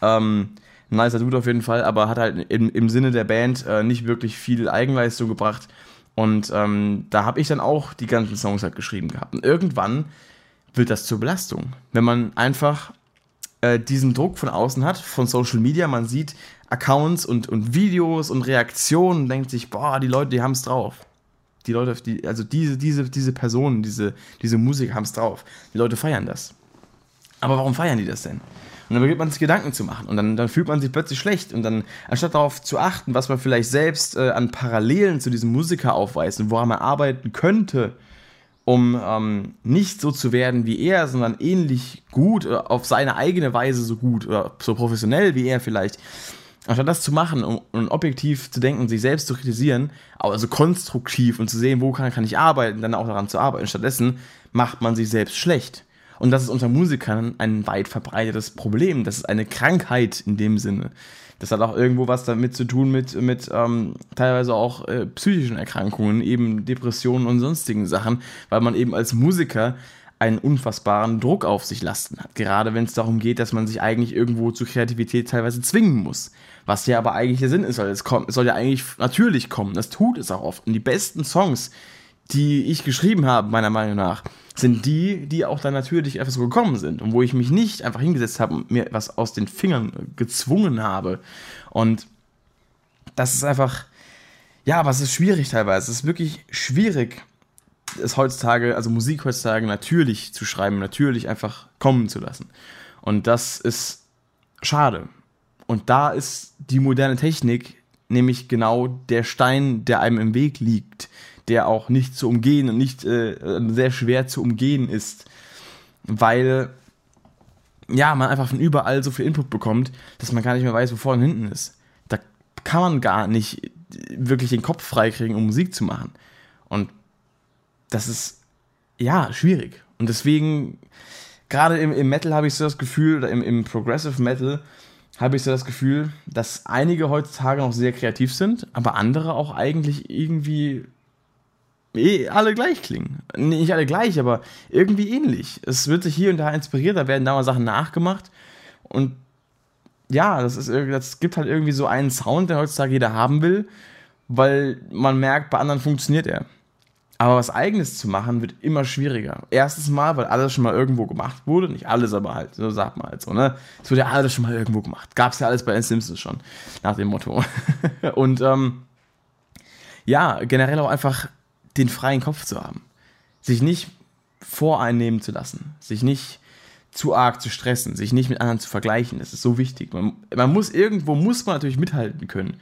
Ähm, nicer Dude auf jeden Fall, aber hat halt im, im Sinne der Band äh, nicht wirklich viel Eigenleistung gebracht. Und ähm, da habe ich dann auch die ganzen Songs halt geschrieben gehabt. Und irgendwann wird das zur Belastung. Wenn man einfach äh, diesen Druck von außen hat, von Social Media, man sieht Accounts und, und Videos und Reaktionen und denkt sich, boah, die Leute, die haben es drauf. Die Leute, die, also diese, diese, diese Personen, diese, diese Musiker haben es drauf. Die Leute feiern das. Aber warum feiern die das denn? Und dann beginnt man sich Gedanken zu machen und dann, dann fühlt man sich plötzlich schlecht. Und dann, anstatt darauf zu achten, was man vielleicht selbst äh, an Parallelen zu diesem Musiker aufweist und woran man arbeiten könnte, um ähm, nicht so zu werden wie er, sondern ähnlich gut, oder auf seine eigene Weise so gut oder so professionell wie er vielleicht, anstatt das zu machen und, und objektiv zu denken und sich selbst zu kritisieren, also konstruktiv und zu sehen, wo kann, kann ich arbeiten, dann auch daran zu arbeiten, stattdessen macht man sich selbst schlecht. Und das ist unter Musikern ein weit verbreitetes Problem. Das ist eine Krankheit in dem Sinne. Das hat auch irgendwo was damit zu tun mit, mit ähm, teilweise auch äh, psychischen Erkrankungen, eben Depressionen und sonstigen Sachen, weil man eben als Musiker einen unfassbaren Druck auf sich lasten hat. Gerade wenn es darum geht, dass man sich eigentlich irgendwo zur Kreativität teilweise zwingen muss. Was ja aber eigentlich der Sinn ist, weil es, kommt, es soll ja eigentlich natürlich kommen. Das tut es auch oft. Und die besten Songs, die ich geschrieben habe, meiner Meinung nach, sind die, die auch dann natürlich einfach so gekommen sind und wo ich mich nicht einfach hingesetzt habe und mir was aus den Fingern gezwungen habe. Und das ist einfach, ja, aber es ist schwierig teilweise. Es ist wirklich schwierig, es heutzutage, also Musik heutzutage natürlich zu schreiben, natürlich einfach kommen zu lassen. Und das ist schade. Und da ist die moderne Technik nämlich genau der Stein, der einem im Weg liegt der auch nicht zu umgehen und nicht äh, sehr schwer zu umgehen ist, weil ja, man einfach von überall so viel Input bekommt, dass man gar nicht mehr weiß, wo vorne und hinten ist. Da kann man gar nicht wirklich den Kopf freikriegen, um Musik zu machen. Und das ist ja schwierig. Und deswegen, gerade im, im Metal habe ich so das Gefühl, oder im, im Progressive Metal, habe ich so das Gefühl, dass einige heutzutage noch sehr kreativ sind, aber andere auch eigentlich irgendwie eh alle gleich klingen. Nicht alle gleich, aber irgendwie ähnlich. Es wird sich hier und da inspiriert, da werden da mal Sachen nachgemacht. Und ja, das, ist, das gibt halt irgendwie so einen Sound, den heutzutage jeder haben will, weil man merkt, bei anderen funktioniert er. Aber was Eigenes zu machen, wird immer schwieriger. Erstens mal, weil alles schon mal irgendwo gemacht wurde. Nicht alles, aber halt, so sagt man halt so, ne? Es wurde ja alles schon mal irgendwo gemacht. Gab's ja alles bei den Simpsons schon, nach dem Motto. und ähm, ja, generell auch einfach den freien Kopf zu haben. Sich nicht voreinnehmen zu lassen, sich nicht zu arg zu stressen, sich nicht mit anderen zu vergleichen. Das ist so wichtig. Man, man muss irgendwo muss man natürlich mithalten können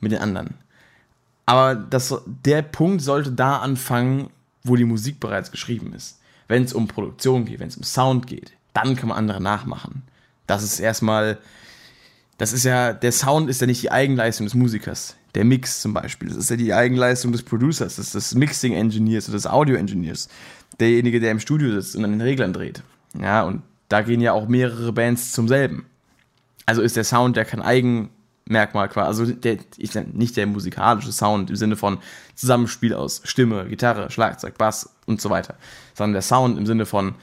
mit den anderen. Aber das, der Punkt sollte da anfangen, wo die Musik bereits geschrieben ist. Wenn es um Produktion geht, wenn es um Sound geht, dann kann man andere nachmachen. Das ist erstmal, das ist ja, der Sound ist ja nicht die Eigenleistung des Musikers der Mix zum Beispiel. Das ist ja die Eigenleistung des Producers, ist des Mixing-Engineers oder des Audio-Engineers. Derjenige, der im Studio sitzt und an den Reglern dreht. Ja, und da gehen ja auch mehrere Bands zum selben. Also ist der Sound ja kein Eigenmerkmal quasi. Also der, ich, nicht der musikalische Sound im Sinne von Zusammenspiel aus Stimme, Gitarre, Schlagzeug, Bass und so weiter. Sondern der Sound im Sinne von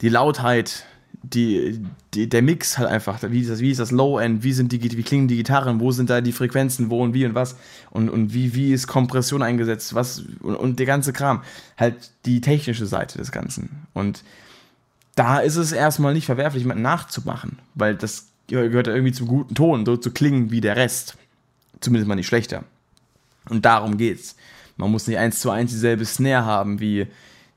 die Lautheit, die, die, der Mix halt einfach, wie ist das, wie ist das Low-End, wie sind die, wie klingen die Gitarren, wo sind da die Frequenzen, wo und wie und was und, und wie, wie ist Kompression eingesetzt, was und, und der ganze Kram. Halt die technische Seite des Ganzen. Und da ist es erstmal nicht verwerflich, jemanden nachzumachen, weil das gehört ja irgendwie zum guten Ton, so zu klingen wie der Rest. Zumindest mal nicht schlechter. Und darum geht's. Man muss nicht eins zu eins dieselbe Snare haben wie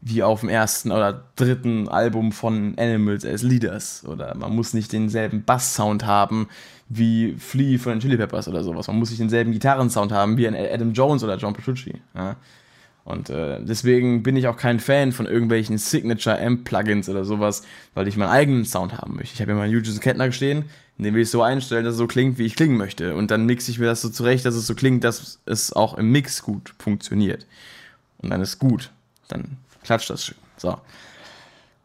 wie auf dem ersten oder dritten Album von Animals as Leaders. Oder man muss nicht denselben Bass-Sound haben wie Flea von den Chili Peppers oder sowas. Man muss nicht denselben Gitarrensound haben wie ein Adam Jones oder John Petrucci. Ja. Und äh, deswegen bin ich auch kein Fan von irgendwelchen Signature-Amp-Plugins oder sowas, weil ich meinen eigenen Sound haben möchte. Ich habe ja meinen Eugene Kettner stehen, dem will ich so einstellen, dass es so klingt, wie ich klingen möchte. Und dann mixe ich mir das so zurecht, dass es so klingt, dass es auch im Mix gut funktioniert. Und dann ist gut. Dann klatscht das schön. So.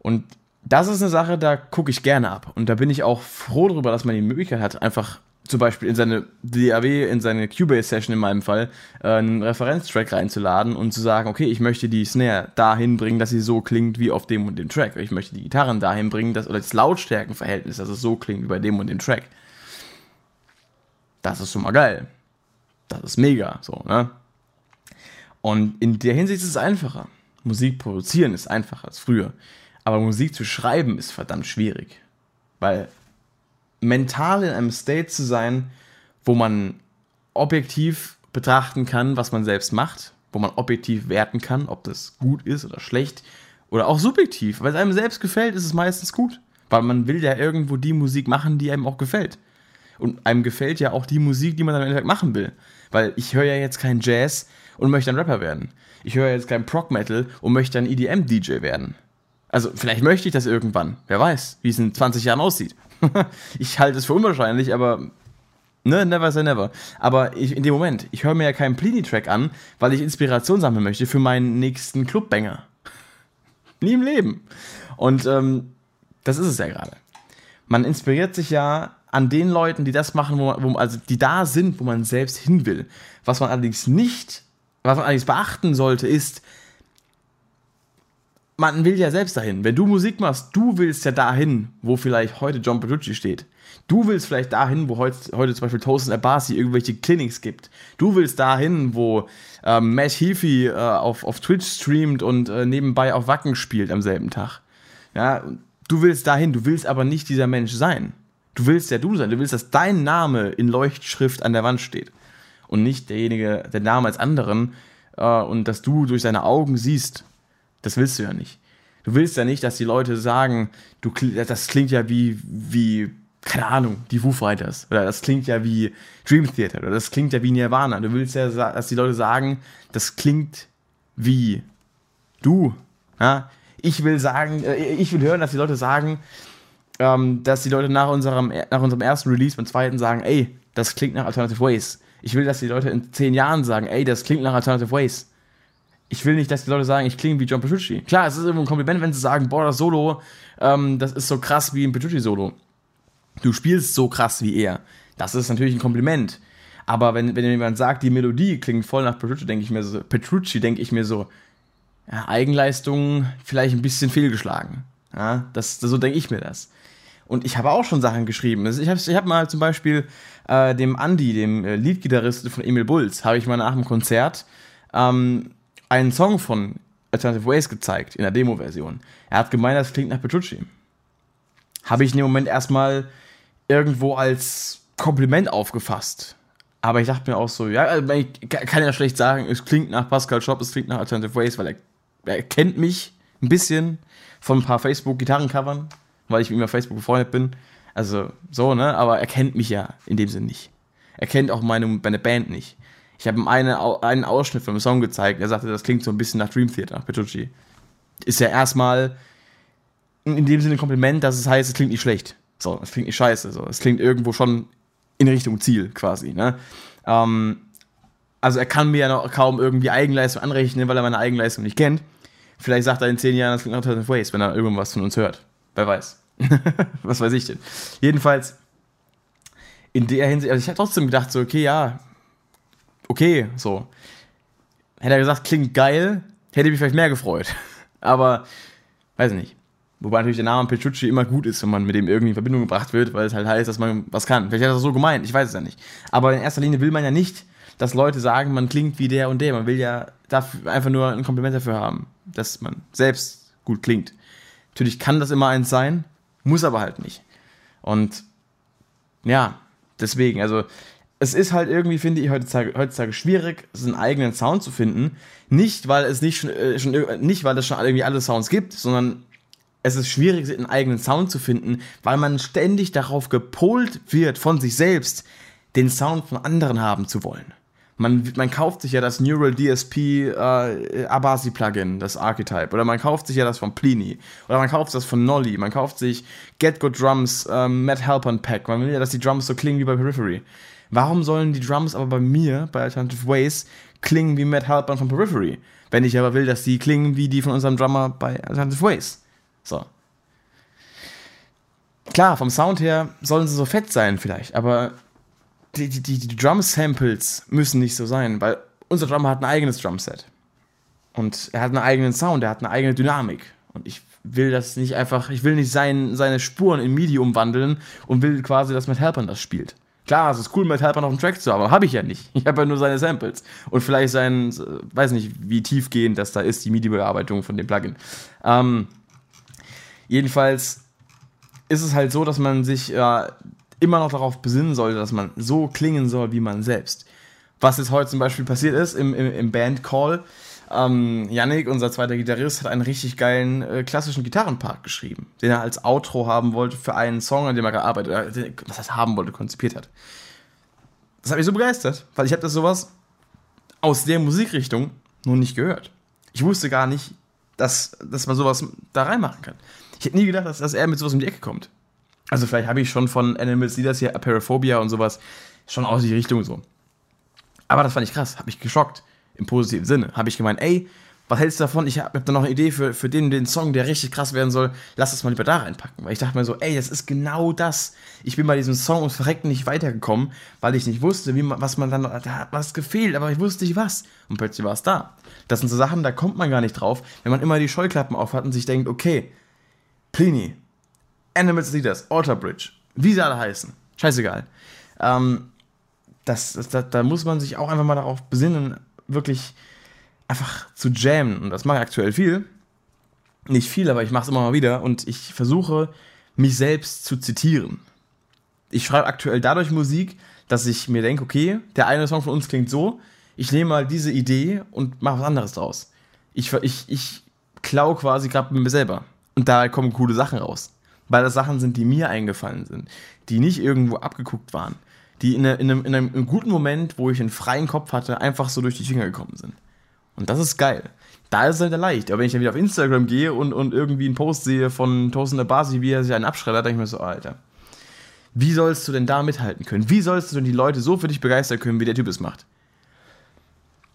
Und das ist eine Sache, da gucke ich gerne ab. Und da bin ich auch froh darüber, dass man die Möglichkeit hat, einfach zum Beispiel in seine DAW, in seine Cubase-Session in meinem Fall, äh, einen Referenztrack reinzuladen und zu sagen, okay, ich möchte die Snare dahin bringen, dass sie so klingt wie auf dem und dem Track. Ich möchte die Gitarren dahin bringen, dass, oder das Lautstärkenverhältnis, dass es so klingt wie bei dem und dem Track. Das ist schon mal geil. Das ist mega, so, ne? Und in der Hinsicht ist es einfacher. Musik produzieren ist einfacher als früher. Aber Musik zu schreiben ist verdammt schwierig. Weil mental in einem State zu sein, wo man objektiv betrachten kann, was man selbst macht, wo man objektiv werten kann, ob das gut ist oder schlecht, oder auch subjektiv, weil es einem selbst gefällt, ist es meistens gut. Weil man will ja irgendwo die Musik machen, die einem auch gefällt. Und einem gefällt ja auch die Musik, die man dann im Endeffekt machen will. Weil ich höre ja jetzt keinen Jazz und möchte ein Rapper werden. Ich höre jetzt keinen Prog Metal und möchte ein EDM-DJ werden. Also vielleicht möchte ich das irgendwann. Wer weiß, wie es in 20 Jahren aussieht. ich halte es für unwahrscheinlich, aber ne, never say never. Aber ich, in dem Moment, ich höre mir ja keinen Plini-Track an, weil ich Inspiration sammeln möchte für meinen nächsten Clubbanger. Nie im Leben. Und ähm, das ist es ja gerade. Man inspiriert sich ja an den Leuten, die das machen, wo, wo, also die da sind, wo man selbst hin will. Was man allerdings nicht, was man allerdings beachten sollte, ist, man will ja selbst dahin. Wenn du Musik machst, du willst ja dahin, wo vielleicht heute John Petrucci steht. Du willst vielleicht dahin, wo heute, heute zum Beispiel Toast Abasi irgendwelche Clinics gibt. Du willst dahin, wo ähm, Matt Heafy äh, auf, auf Twitch streamt und äh, nebenbei auf Wacken spielt am selben Tag. Ja, du willst dahin, du willst aber nicht dieser Mensch sein. Du willst ja du sein, du willst, dass dein Name in Leuchtschrift an der Wand steht. Und nicht derjenige, der Name als anderen äh, und dass du durch seine Augen siehst, das willst du ja nicht. Du willst ja nicht, dass die Leute sagen, du, das klingt ja wie, wie, keine Ahnung, die Foo Fighters. Oder das klingt ja wie Dream Theater. Oder das klingt ja wie Nirvana. Du willst ja, dass die Leute sagen, das klingt wie du. Ja? Ich will sagen, äh, ich will hören, dass die Leute sagen, ähm, dass die Leute nach unserem, nach unserem ersten Release beim zweiten sagen, ey, das klingt nach Alternative Ways. Ich will, dass die Leute in zehn Jahren sagen, ey, das klingt nach Alternative Ways ich will nicht, dass die Leute sagen, ich klinge wie John Petrucci. Klar, es ist immer ein Kompliment, wenn sie sagen, boah, das Solo, ähm, das ist so krass wie ein Petrucci-Solo. Du spielst so krass wie er. Das ist natürlich ein Kompliment. Aber wenn, wenn jemand sagt, die Melodie klingt voll nach Petrucci, denke ich mir so, Petrucci denke ich mir so, ja, Eigenleistung vielleicht ein bisschen fehlgeschlagen. Ja, das, so denke ich mir das. Und ich habe auch schon Sachen geschrieben. Ich habe ich hab mal zum Beispiel äh, dem Andy, dem äh, Leadgitarristen von Emil Bulls, habe ich mal nach dem Konzert ähm, einen Song von Alternative Ways gezeigt, in der Demo-Version. Er hat gemeint, das klingt nach Petrucci. Habe ich in dem Moment erstmal irgendwo als Kompliment aufgefasst. Aber ich dachte mir auch so, ja, also ich kann ja schlecht sagen, es klingt nach Pascal Shop, es klingt nach Alternative Ways, weil er, er kennt mich ein bisschen von ein paar Facebook-Gitarrencovern, weil ich mit ihm auf Facebook befreundet bin. Also so, ne? Aber er kennt mich ja in dem Sinn nicht. Er kennt auch meine, meine Band nicht. Ich habe ihm eine, einen Ausschnitt vom Song gezeigt. Er sagte, das klingt so ein bisschen nach Dream Theater, Petrucci. Ist ja erstmal in dem Sinne ein Kompliment, dass es heißt, es klingt nicht schlecht. So, es klingt nicht scheiße. So, es klingt irgendwo schon in Richtung Ziel quasi. Ne? Ähm, also er kann mir ja noch kaum irgendwie Eigenleistung anrechnen, weil er meine Eigenleistung nicht kennt. Vielleicht sagt er in zehn Jahren, das klingt nach Alternative Ways, wenn er irgendwas von uns hört. Wer weiß. Was weiß ich denn. Jedenfalls, in der Hinsicht, also ich habe trotzdem gedacht, so, okay, ja, okay, so. Hätte er gesagt, klingt geil, hätte ich mich vielleicht mehr gefreut. Aber, weiß nicht. Wobei natürlich der Name Petrucci immer gut ist, wenn man mit dem irgendwie in Verbindung gebracht wird, weil es halt heißt, dass man was kann. Vielleicht hat er das so gemeint, ich weiß es ja nicht. Aber in erster Linie will man ja nicht, dass Leute sagen, man klingt wie der und der. Man will ja dafür einfach nur ein Kompliment dafür haben, dass man selbst gut klingt. Natürlich kann das immer eins sein, muss aber halt nicht. Und ja, deswegen, also es ist halt irgendwie, finde ich, heutzutage, heutzutage schwierig, einen eigenen Sound zu finden. Nicht, weil es nicht schon, äh, schon nicht, weil es schon irgendwie alle Sounds gibt, sondern es ist schwierig, einen eigenen Sound zu finden, weil man ständig darauf gepolt wird, von sich selbst den Sound von anderen haben zu wollen. Man, man kauft sich ja das Neural DSP äh, Abasi Plugin, das Archetype, oder man kauft sich ja das von Plini, oder man kauft das von Nolly, man kauft sich Get Good Drums, ähm, Matt Halpern Pack, man will ja, dass die Drums so klingen wie bei Periphery. Warum sollen die Drums aber bei mir, bei Alternative Ways, klingen wie Matt Halpern von Periphery? Wenn ich aber will, dass die klingen wie die von unserem Drummer bei Alternative Ways. So. Klar, vom Sound her sollen sie so fett sein vielleicht, aber die, die, die, Drum-Samples müssen nicht so sein, weil unser Drummer hat ein eigenes Drumset. Und er hat einen eigenen Sound, er hat eine eigene Dynamik. Und ich will das nicht einfach, ich will nicht sein, seine Spuren in MIDI umwandeln und will quasi, dass Matt Halpern das spielt. Klar, es ist cool, mit Helper noch einen Track zu haben, aber habe ich ja nicht. Ich habe ja nur seine Samples. Und vielleicht sein, weiß nicht, wie tiefgehend das da ist, die MIDI-Bearbeitung von dem Plugin. Ähm, jedenfalls ist es halt so, dass man sich äh, immer noch darauf besinnen sollte, dass man so klingen soll wie man selbst. Was jetzt heute zum Beispiel passiert ist im, im, im Band-Call, Ähm, Yannick, unser zweiter Gitarrist, hat einen richtig geilen äh, klassischen Gitarrenpart geschrieben, den er als Outro haben wollte für einen Song, an dem er gearbeitet äh, was heißt haben wollte, konzipiert hat. Das hat mich so begeistert, weil ich habe das sowas aus der Musikrichtung noch nicht gehört. Ich wusste gar nicht, dass, dass man sowas da reinmachen kann. Ich hätte nie gedacht, dass, dass er mit sowas um die Ecke kommt. Also vielleicht habe ich schon von Animals, die das hier, Apeirophobia und sowas, schon aus die Richtung so. Aber das fand ich krass, hat mich geschockt, im positiven Sinne. Habe ich gemeint, ey, was hältst du davon? Ich habe hab da noch eine Idee für, für den, den Song, der richtig krass werden soll. Lass das mal lieber da reinpacken. Weil ich dachte mir so, ey, das ist genau das. Ich bin bei diesem Song ums Verrecken nicht weitergekommen, weil ich nicht wusste, wie man, was man dann, da hat was gefehlt, aber ich wusste nicht was. Und plötzlich war es da. Das sind so Sachen, da kommt man gar nicht drauf, wenn man immer die Scheuklappen aufhat und sich denkt, okay, Pliny, Animals Leaders, Alter Bridge, wie sie alle heißen, scheißegal. Ähm, das, das, da, da muss man sich auch einfach mal darauf besinnen, wirklich einfach zu jammen. Und das mache ich aktuell viel. Nicht viel, aber ich mache es immer mal wieder und ich versuche, mich selbst zu zitieren. Ich schreibe aktuell dadurch Musik, dass ich mir denke, okay, der eine Song von uns klingt so, ich nehme mal diese Idee und mache was anderes draus. Ich, ich, ich klaue quasi gerade mit mir selber. Und da kommen coole Sachen raus. Weil das Sachen sind, die mir eingefallen sind, die nicht irgendwo abgeguckt waren, die in, in, einem, in einem guten Moment, wo ich einen freien Kopf hatte, einfach so durch die Finger gekommen sind. Und das ist geil. Da ist es halt leicht. Aber wenn ich dann wieder auf Instagram gehe und, und irgendwie einen Post sehe von Tosin Abasi, wie er sich einen abschreddert, denke ich mir so, Alter, wie sollst du denn da mithalten können? Wie sollst du denn die Leute so für dich begeistern können, wie der Typ es macht?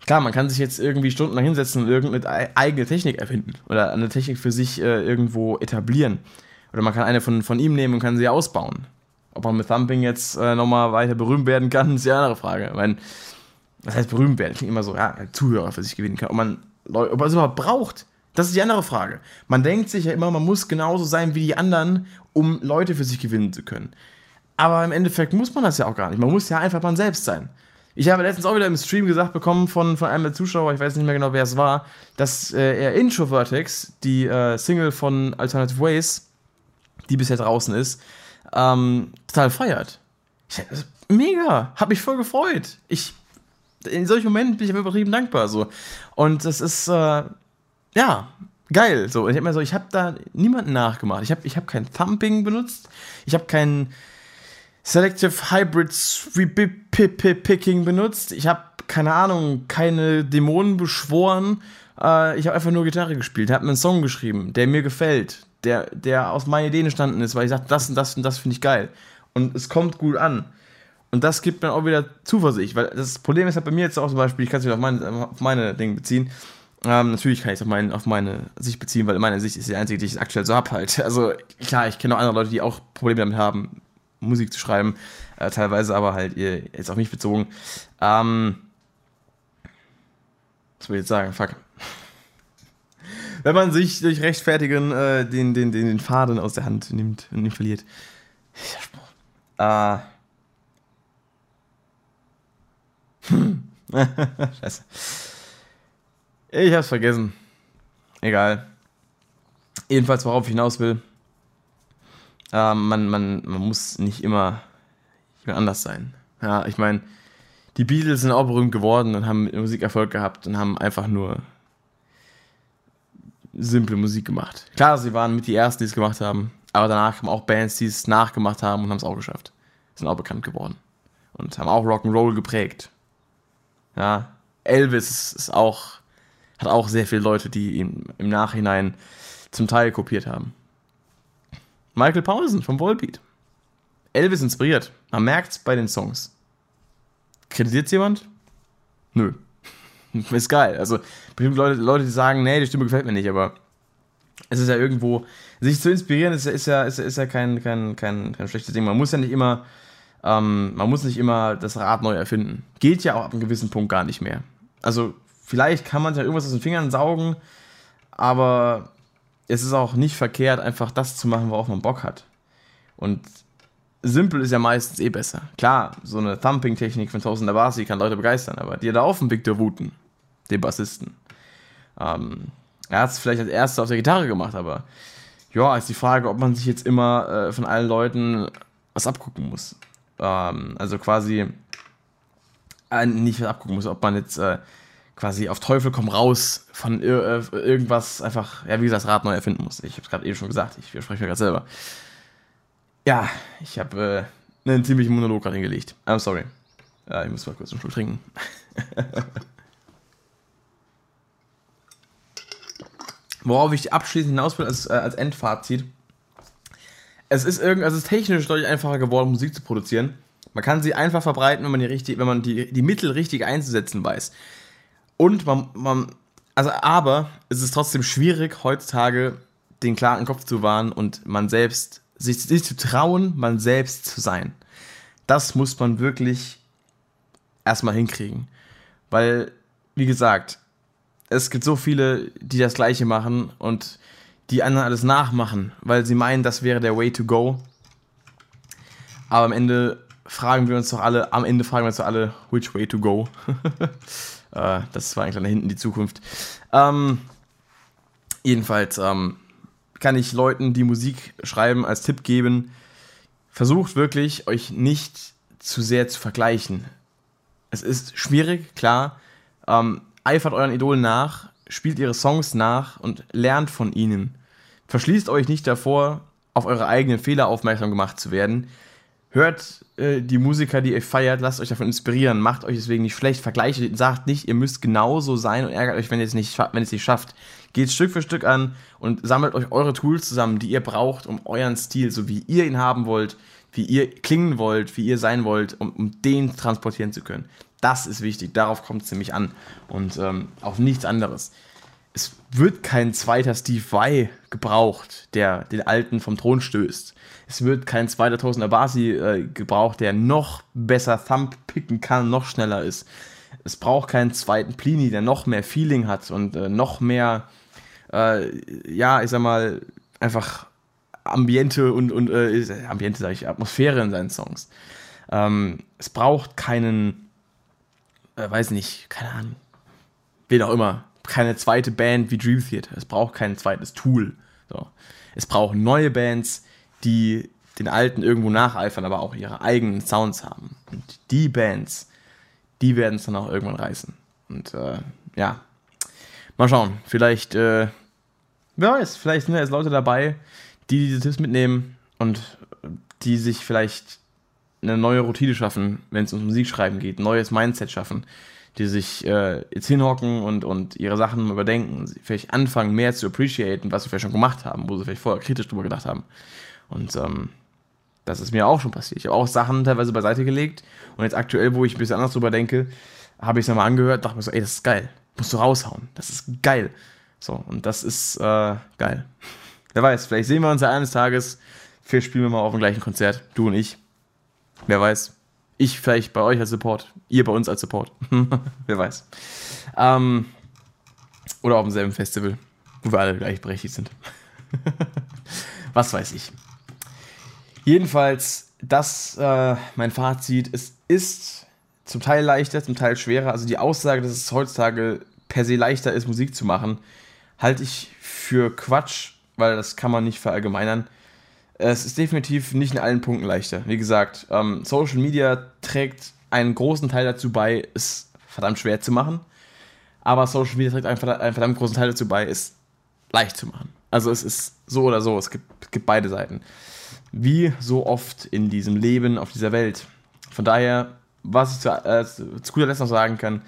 Klar, man kann sich jetzt irgendwie stundenlang hinsetzen und irgendeine eigene Technik erfinden oder eine Technik für sich äh, irgendwo etablieren. Oder man kann eine von, von ihm nehmen und kann sie ausbauen. Ob man mit Thumping jetzt äh, nochmal weiter berühmt werden kann, ist eine andere Frage. Ich meine, was heißt berühmt werden? Klingt immer so, ja, Zuhörer für sich gewinnen kann. Ob man, ob man es überhaupt braucht, das ist die andere Frage. Man denkt sich ja immer, man muss genauso sein wie die anderen, um Leute für sich gewinnen zu können. Aber im Endeffekt muss man das ja auch gar nicht. Man muss ja einfach man selbst sein. Ich habe letztens auch wieder im Stream gesagt bekommen von, von einem der Zuschauer, ich weiß nicht mehr genau, wer es war, dass äh, er Introvertex, die äh, Single von Alternative Ways, die bisher draußen ist, ähm, total feiert. Ich, mega, hab mich voll gefreut. Ich, in solchen Momenten bin ich übertrieben dankbar. So. Und das ist, äh, ja, geil. So, ich habe so, ich habe da niemanden nachgemacht. Ich habe ich hab kein Thumping benutzt. Ich habe kein Selective Hybrid Picking benutzt. Ich habe, keine Ahnung, keine Dämonen beschworen. Äh, ich habe einfach nur Gitarre gespielt, habe mir einen Song geschrieben, der mir gefällt, der, der aus meinen Ideen entstanden ist, weil ich sage, das und das und das finde ich geil. Und es kommt gut an. Und das gibt mir auch wieder Zuversicht, weil das Problem ist halt bei mir jetzt auch zum Beispiel, ich kann es wieder auf meine, auf meine Dinge beziehen. Ähm, natürlich kann ich es auf, mein, auf meine Sicht beziehen, weil meine Sicht ist die einzige, die ich aktuell so habe halt. Also klar, ich kenne auch andere Leute, die auch Probleme damit haben, Musik zu schreiben, äh, teilweise aber halt jetzt auf mich bezogen. Ähm, was will ich jetzt sagen? Fuck wenn man sich durch Rechtfertigen äh, den, den, den, den Faden aus der Hand nimmt und ihn verliert. Äh. Hm. Scheiße. Ich hab's vergessen. Egal. Jedenfalls, worauf ich hinaus will. Äh, man, man, man muss nicht immer anders sein. Ja, ich meine, die Beatles sind auch berühmt geworden und haben Musikerfolg gehabt und haben einfach nur simple Musik gemacht. Klar, sie waren mit die ersten, die es gemacht haben, aber danach kamen auch Bands, die es nachgemacht haben und haben es auch geschafft. Sind auch bekannt geworden. Und haben auch Rock'n'Roll geprägt. Ja, Elvis ist auch, hat auch sehr viele Leute, die ihn im Nachhinein zum Teil kopiert haben. Michael Paulsen vom Volbeat. Elvis inspiriert. Man merkt es bei den Songs. Kreditiert jemand? Nö. ist geil. Also, bestimmt Leute, Leute, die sagen, nee, die Stimme gefällt mir nicht, aber es ist ja irgendwo, sich zu inspirieren, ist, ist ja, ist, ist ja kein, kein, kein, kein schlechtes Ding. Man muss ja nicht immer, ähm, man muss nicht immer das Rad neu erfinden. Geht ja auch ab einem gewissen Punkt gar nicht mehr. Also, vielleicht kann man ja irgendwas aus den Fingern saugen, aber es ist auch nicht verkehrt, einfach das zu machen, worauf man Bock hat. Und simpel ist ja meistens eh besser. Klar, so eine Thumping-Technik von Tausend Abasi kann Leute begeistern, aber dir da auf den Victor Wooten den Bassisten. Ähm, er hat es vielleicht als erster auf der Gitarre gemacht, aber ja, ist die Frage, ob man sich jetzt immer äh, von allen Leuten was abgucken muss. Ähm, also quasi äh, nicht was abgucken muss, ob man jetzt äh, quasi auf Teufel komm raus von äh, irgendwas einfach, ja, wie gesagt, das Rad neu erfinden muss. Ich habe es gerade eben schon gesagt, ich widerspreche mir gerade selber. Ja, ich habe äh, einen ziemlichen Monolog gerade hingelegt. I'm sorry. Ja, ich muss mal kurz einen Schluck trinken. Worauf ich abschließend hinaus will als, äh, als Endfazit. Es ist also es ist technisch deutlich einfacher geworden, Musik zu produzieren. Man kann sie einfach verbreiten, wenn man die, richtig, wenn man die, die Mittel richtig einzusetzen weiß. Und man, man, also aber es ist trotzdem schwierig, heutzutage den klaren Kopf zu wahren und man selbst, sich, sich zu trauen, man selbst zu sein. Das muss man wirklich erstmal hinkriegen. Weil, wie gesagt, es gibt so viele, die das Gleiche machen und die anderen alles nachmachen, weil sie meinen, das wäre der Way to go. Aber am Ende fragen wir uns doch alle, am Ende fragen wir uns doch alle, which way to go. äh, das war ein kleiner Hinten in die Zukunft. Ähm, jedenfalls ähm, kann ich Leuten, die Musik schreiben, als Tipp geben, versucht wirklich, euch nicht zu sehr zu vergleichen. Es ist schwierig, klar. Ähm, eifert euren Idolen nach, spielt ihre Songs nach und lernt von ihnen. Verschließt euch nicht davor, auf eure eigenen Fehler aufmerksam gemacht zu werden. Hört äh, die Musiker, die ihr feiert, lasst euch davon inspirieren, macht euch deswegen nicht schlecht, vergleicht, sagt nicht, ihr müsst genauso sein und ärgert euch, wenn ihr es nicht, wenn es nicht schafft. Geht Stück für Stück an und sammelt euch eure Tools zusammen, die ihr braucht, um euren Stil, so wie ihr ihn haben wollt, wie ihr klingen wollt, wie ihr sein wollt, um, um den transportieren zu können. Das ist wichtig, darauf kommt es nämlich an und ähm, auf nichts anderes. Es wird kein zweiter Steve Vai gebraucht, der den Alten vom Thron stößt. Es wird kein zweiter Tosin Abasi äh, gebraucht, der noch besser Thumb picken kann, noch schneller ist. Es braucht keinen zweiten Plini, der noch mehr Feeling hat und äh, noch mehr, äh, ja, ich sag mal, einfach Ambiente und, und äh, Ambiente, sage ich, Atmosphäre in seinen Songs. Ähm, es braucht keinen äh, weiß nicht, keine Ahnung, wen auch immer, keine zweite Band wie Dream Theater. Es braucht kein zweites Tool. So. Es braucht neue Bands, die den alten irgendwo nacheifern, aber auch ihre eigenen Sounds haben. Und die Bands, die werden es dann auch irgendwann reißen. Und äh, ja, mal schauen. Vielleicht, äh, wer weiß, vielleicht sind da jetzt Leute dabei, die diese Tipps mitnehmen und die sich vielleicht eine neue Routine schaffen, wenn es ums Musikschreiben geht, ein neues Mindset schaffen, die sich äh, jetzt hinhocken und, und ihre Sachen überdenken, vielleicht anfangen mehr zu appreciaten, was sie vielleicht schon gemacht haben, wo sie vielleicht vorher kritisch drüber gedacht haben. Und ähm, das ist mir auch schon passiert. Ich habe auch Sachen teilweise beiseite gelegt und jetzt aktuell, wo ich ein bisschen anders drüber denke, habe ich es nochmal angehört, dachte mir so, ey, das ist geil. Musst du raushauen. Das ist geil. So, und das ist äh, geil. Wer weiß, vielleicht sehen wir uns ja eines Tages. Vielleicht spielen wir mal auf dem gleichen Konzert, du und ich. Wer weiß. Ich vielleicht bei euch als Support, ihr bei uns als Support. Wer weiß. Ähm, oder auf demselben Festival, wo wir alle gleichberechtigt sind. Was weiß ich. Jedenfalls, das äh, mein Fazit. Es ist zum Teil leichter, zum Teil schwerer. Also die Aussage, dass es heutzutage per se leichter ist, Musik zu machen, halte ich für Quatsch, weil das kann man nicht verallgemeinern. Es ist definitiv nicht in allen Punkten leichter. Wie gesagt, ähm, Social Media trägt einen großen Teil dazu bei, es verdammt schwer zu machen. Aber Social Media trägt einen verdammt, einen verdammt großen Teil dazu bei, es leicht zu machen. Also es ist so oder so, es gibt, es gibt beide Seiten. Wie so oft in diesem Leben, auf dieser Welt. Von daher, was ich zu, äh, zu guter Letzt noch sagen kann,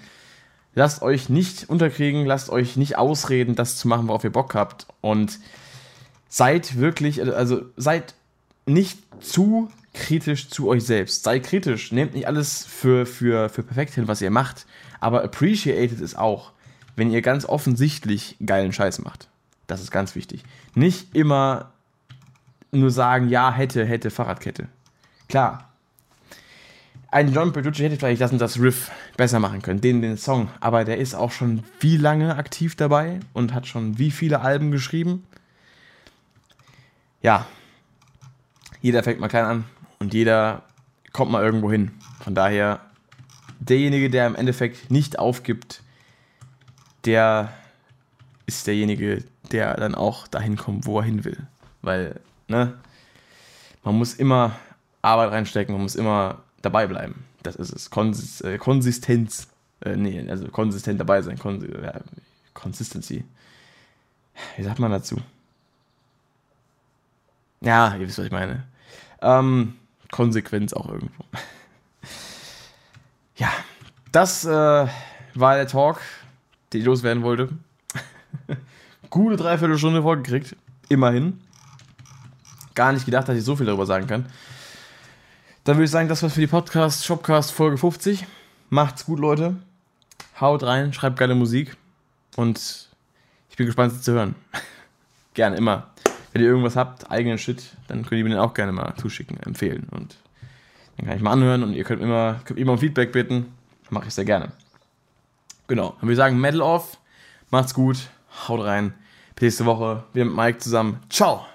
lasst euch nicht unterkriegen, lasst euch nicht ausreden, das zu machen, worauf ihr Bock habt. Und seid wirklich, also seid nicht zu kritisch zu euch selbst. Seid kritisch, nehmt nicht alles für, für, für perfekt hin, was ihr macht, aber appreciated es auch, wenn ihr ganz offensichtlich geilen Scheiß macht. Das ist ganz wichtig. Nicht immer nur sagen, ja, hätte, hätte, Fahrradkette. Klar. Ein John Petrucci hätte vielleicht das und das Riff besser machen können, den, den Song, aber der ist auch schon wie lange aktiv dabei und hat schon wie viele Alben geschrieben ja, jeder fängt mal klein an und jeder kommt mal irgendwo hin. Von daher, derjenige, der im Endeffekt nicht aufgibt, der ist derjenige, der dann auch dahin kommt, wo er hin will. Weil, ne, man muss immer Arbeit reinstecken, man muss immer dabei bleiben. Das ist es. Konsist äh, Konsistenz Äh, nee, also konsistent dabei sein. Kon ja, Consistency. Wie sagt man dazu? Ja, ihr wisst, was ich meine. Ähm, Konsequenz auch irgendwo. ja, das äh, war der Talk, den ich loswerden wollte. Gute Dreiviertelstunde vorgekriegt. Immerhin. Gar nicht gedacht, dass ich so viel darüber sagen kann. Dann würde ich sagen, das war's für die Podcast Shopcast Folge 50. Macht's gut, Leute. Haut rein, schreibt geile Musik. Und ich bin gespannt, sie zu hören. gerne, immer. Wenn ihr irgendwas habt, eigenen Shit, dann könnt ihr mir den auch gerne mal zuschicken, empfehlen. Und dann kann ich mal anhören und ihr könnt immer, könnt immer um Feedback bitten. Mache ich sehr gerne. Genau. Dann würde ich sagen, Metal off. Macht's gut. Haut rein. Bis nächste Woche. Wir mit Mike zusammen. Ciao.